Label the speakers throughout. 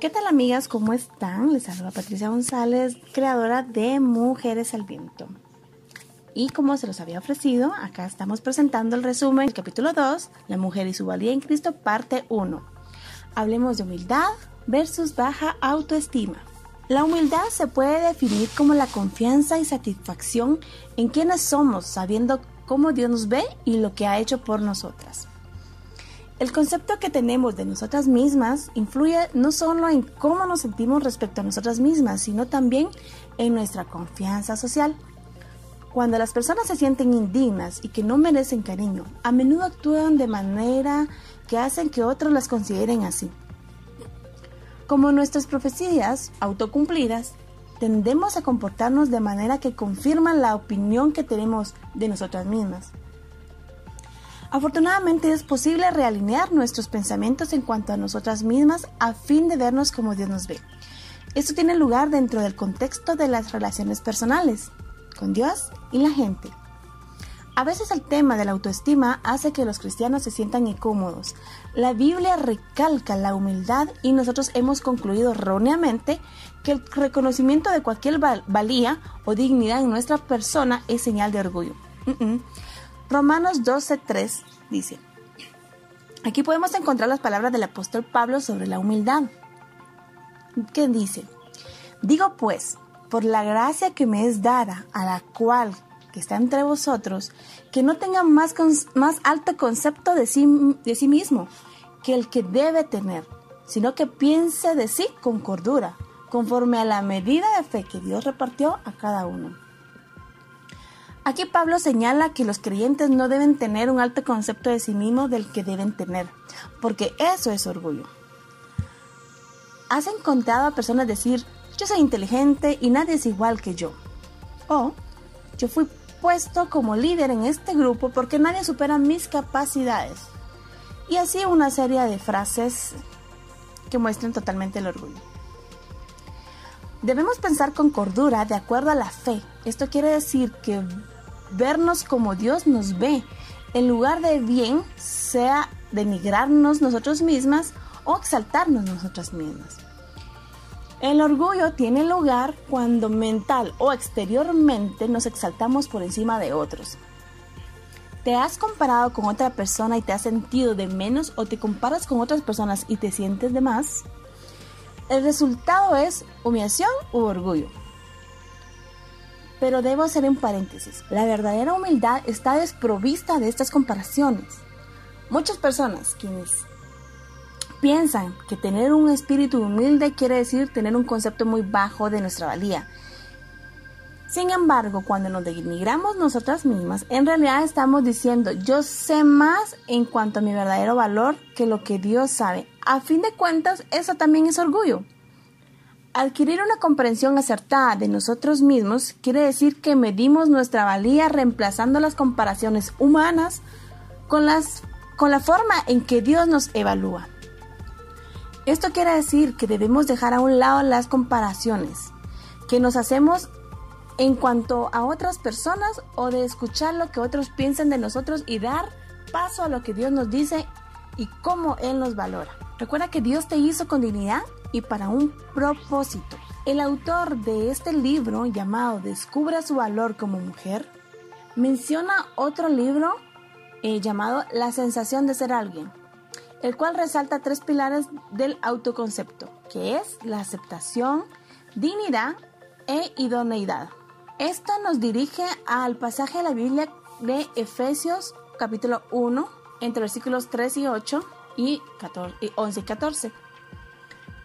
Speaker 1: ¿Qué tal amigas? ¿Cómo están? Les saluda Patricia González, creadora de Mujeres al Viento. Y como se los había ofrecido, acá estamos presentando el resumen del capítulo 2, La mujer y su valía en Cristo, parte 1. Hablemos de humildad versus baja autoestima. La humildad se puede definir como la confianza y satisfacción en quienes somos, sabiendo cómo Dios nos ve y lo que ha hecho por nosotras. El concepto que tenemos de nosotras mismas influye no solo en cómo nos sentimos respecto a nosotras mismas, sino también en nuestra confianza social. Cuando las personas se sienten indignas y que no merecen cariño, a menudo actúan de manera que hacen que otros las consideren así. Como nuestras profecías autocumplidas, tendemos a comportarnos de manera que confirman la opinión que tenemos de nosotras mismas. Afortunadamente es posible realinear nuestros pensamientos en cuanto a nosotras mismas a fin de vernos como Dios nos ve. Esto tiene lugar dentro del contexto de las relaciones personales, con Dios y la gente. A veces el tema de la autoestima hace que los cristianos se sientan incómodos. La Biblia recalca la humildad y nosotros hemos concluido erróneamente que el reconocimiento de cualquier valía o dignidad en nuestra persona es señal de orgullo. Romanos 12:3 dice, aquí podemos encontrar las palabras del apóstol Pablo sobre la humildad, que dice, digo pues, por la gracia que me es dada, a la cual que está entre vosotros, que no tenga más, más alto concepto de sí, de sí mismo que el que debe tener, sino que piense de sí con cordura, conforme a la medida de fe que Dios repartió a cada uno. Aquí Pablo señala que los creyentes no deben tener un alto concepto de sí mismo del que deben tener, porque eso es orgullo. ¿Has encontrado a personas decir, yo soy inteligente y nadie es igual que yo? O, yo fui puesto como líder en este grupo porque nadie supera mis capacidades. Y así una serie de frases que muestran totalmente el orgullo. Debemos pensar con cordura de acuerdo a la fe. Esto quiere decir que vernos como Dios nos ve, en lugar de bien, sea denigrarnos nosotros mismas o exaltarnos nosotras mismas. El orgullo tiene lugar cuando mental o exteriormente nos exaltamos por encima de otros. ¿Te has comparado con otra persona y te has sentido de menos o te comparas con otras personas y te sientes de más? El resultado es humillación u orgullo. Pero debo hacer un paréntesis. La verdadera humildad está desprovista de estas comparaciones. Muchas personas quienes piensan que tener un espíritu humilde quiere decir tener un concepto muy bajo de nuestra valía. Sin embargo, cuando nos denigramos nosotras mismas, en realidad estamos diciendo yo sé más en cuanto a mi verdadero valor que lo que Dios sabe. A fin de cuentas, eso también es orgullo. Adquirir una comprensión acertada de nosotros mismos quiere decir que medimos nuestra valía reemplazando las comparaciones humanas con, las, con la forma en que Dios nos evalúa. Esto quiere decir que debemos dejar a un lado las comparaciones que nos hacemos en cuanto a otras personas o de escuchar lo que otros piensan de nosotros y dar paso a lo que Dios nos dice y cómo Él nos valora. Recuerda que Dios te hizo con dignidad y para un propósito. El autor de este libro llamado Descubra su valor como mujer menciona otro libro eh, llamado La sensación de ser alguien, el cual resalta tres pilares del autoconcepto, que es la aceptación, dignidad e idoneidad. Esto nos dirige al pasaje de la Biblia de Efesios capítulo 1, entre versículos 3 y 8 y, 14, y 11 y 14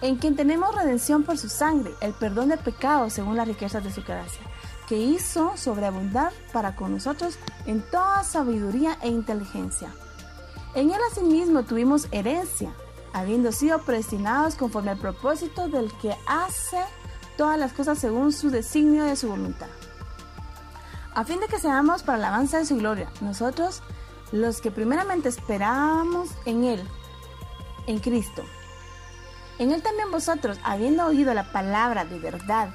Speaker 1: en quien tenemos redención por su sangre, el perdón de pecados según las riquezas de su gracia, que hizo sobreabundar para con nosotros en toda sabiduría e inteligencia. En él asimismo tuvimos herencia, habiendo sido predestinados conforme al propósito del que hace todas las cosas según su designio de su voluntad. A fin de que seamos para la alabanza de su gloria, nosotros los que primeramente esperábamos en Él, en Cristo. En Él también vosotros, habiendo oído la palabra de verdad,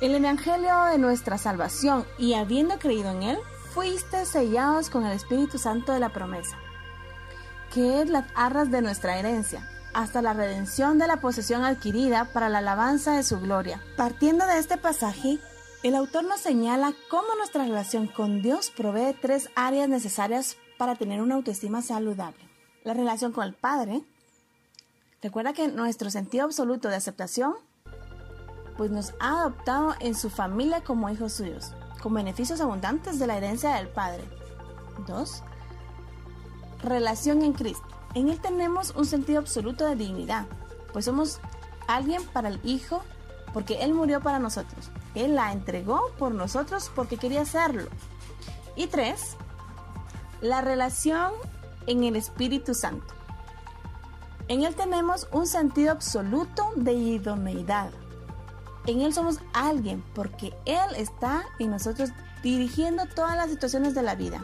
Speaker 1: el Evangelio de nuestra salvación y habiendo creído en Él, fuiste sellados con el Espíritu Santo de la promesa que es las arras de nuestra herencia, hasta la redención de la posesión adquirida para la alabanza de su gloria. Partiendo de este pasaje, el autor nos señala cómo nuestra relación con Dios provee tres áreas necesarias para tener una autoestima saludable. La relación con el Padre. Recuerda que nuestro sentido absoluto de aceptación, pues nos ha adoptado en su familia como hijos suyos, con beneficios abundantes de la herencia del Padre. 2 relación en Cristo. En Él tenemos un sentido absoluto de dignidad, pues somos alguien para el Hijo porque Él murió para nosotros. Él la entregó por nosotros porque quería hacerlo. Y tres, la relación en el Espíritu Santo. En Él tenemos un sentido absoluto de idoneidad. En Él somos alguien porque Él está en nosotros dirigiendo todas las situaciones de la vida.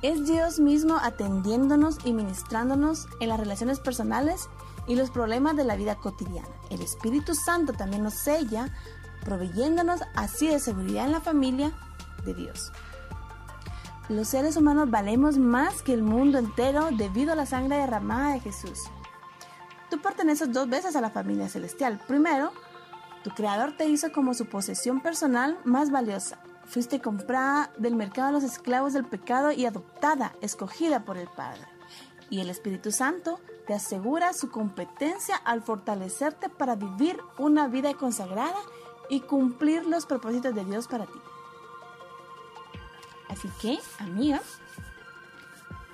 Speaker 1: Es Dios mismo atendiéndonos y ministrándonos en las relaciones personales y los problemas de la vida cotidiana. El Espíritu Santo también nos sella, proveyéndonos así de seguridad en la familia de Dios. Los seres humanos valemos más que el mundo entero debido a la sangre derramada de Jesús. Tú perteneces dos veces a la familia celestial. Primero, tu Creador te hizo como su posesión personal más valiosa Fuiste comprada del mercado de los esclavos del pecado y adoptada, escogida por el Padre. Y el Espíritu Santo te asegura su competencia al fortalecerte para vivir una vida consagrada y cumplir los propósitos de Dios para ti. Así que, amiga,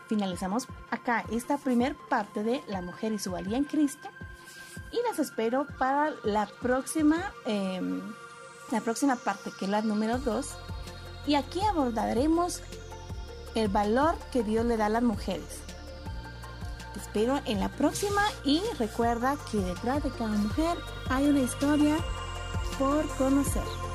Speaker 1: finalizamos acá esta primer parte de La mujer y su valía en Cristo. Y las espero para la próxima em, la próxima parte, que es la número 2, y aquí abordaremos el valor que Dios le da a las mujeres. Te espero en la próxima y recuerda que detrás de cada mujer hay una historia por conocer.